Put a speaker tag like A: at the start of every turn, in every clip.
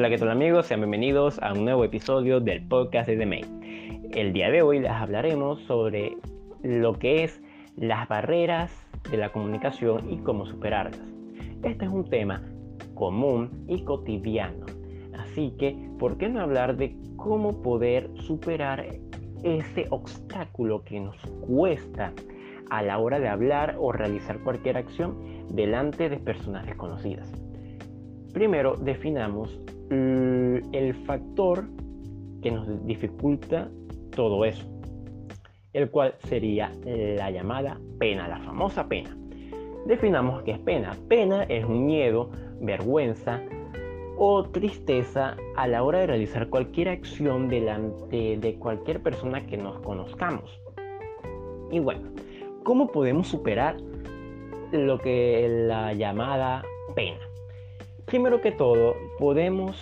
A: Hola, ¿qué tal amigos? Sean bienvenidos a un nuevo episodio del podcast de The May. El día de hoy les hablaremos sobre lo que es las barreras de la comunicación y cómo superarlas. Este es un tema común y cotidiano, así que ¿por qué no hablar de cómo poder superar ese obstáculo que nos cuesta a la hora de hablar o realizar cualquier acción delante de personas desconocidas? Primero definamos el factor que nos dificulta todo eso, el cual sería la llamada pena, la famosa pena. Definamos qué es pena. Pena es un miedo, vergüenza o tristeza a la hora de realizar cualquier acción delante de cualquier persona que nos conozcamos. Y bueno, ¿cómo podemos superar lo que la llamada pena? Primero que todo, podemos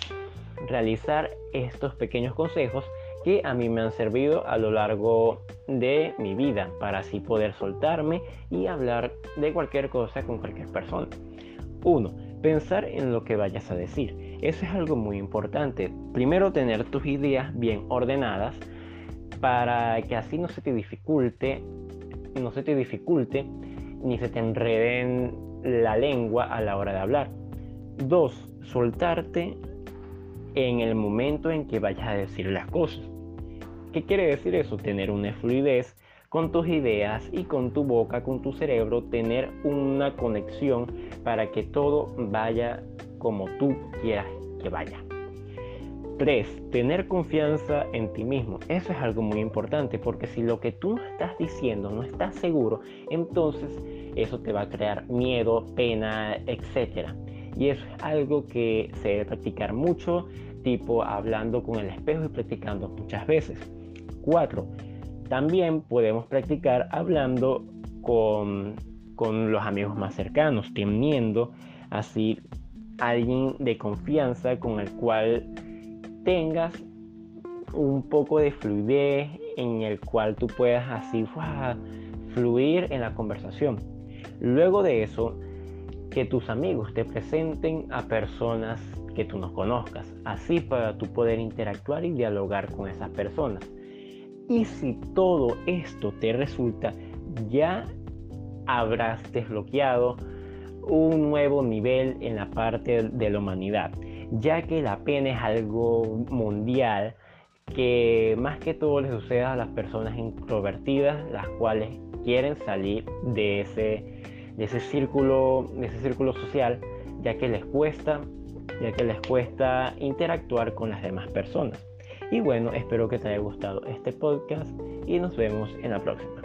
A: realizar estos pequeños consejos que a mí me han servido a lo largo de mi vida para así poder soltarme y hablar de cualquier cosa con cualquier persona. 1. Pensar en lo que vayas a decir. Eso es algo muy importante. Primero tener tus ideas bien ordenadas para que así no se te dificulte, no se te dificulte ni se te enreden la lengua a la hora de hablar. Dos, soltarte en el momento en que vayas a decir las cosas. ¿Qué quiere decir eso? Tener una fluidez con tus ideas y con tu boca, con tu cerebro, tener una conexión para que todo vaya como tú quieras que vaya. 3. Tener confianza en ti mismo. Eso es algo muy importante porque si lo que tú estás diciendo no estás seguro, entonces eso te va a crear miedo, pena, etc. Y es algo que se debe practicar mucho, tipo hablando con el espejo y practicando muchas veces. 4. También podemos practicar hablando con, con los amigos más cercanos, teniendo así alguien de confianza con el cual tengas un poco de fluidez en el cual tú puedas así fluir en la conversación. Luego de eso, que tus amigos te presenten a personas que tú no conozcas, así para tú poder interactuar y dialogar con esas personas. Y si todo esto te resulta, ya habrás desbloqueado un nuevo nivel en la parte de la humanidad, ya que la pena es algo mundial que más que todo le sucede a las personas introvertidas, las cuales quieren salir de ese de ese círculo, de ese círculo social, ya que les cuesta, ya que les cuesta interactuar con las demás personas. Y bueno, espero que te haya gustado este podcast y nos vemos en la próxima.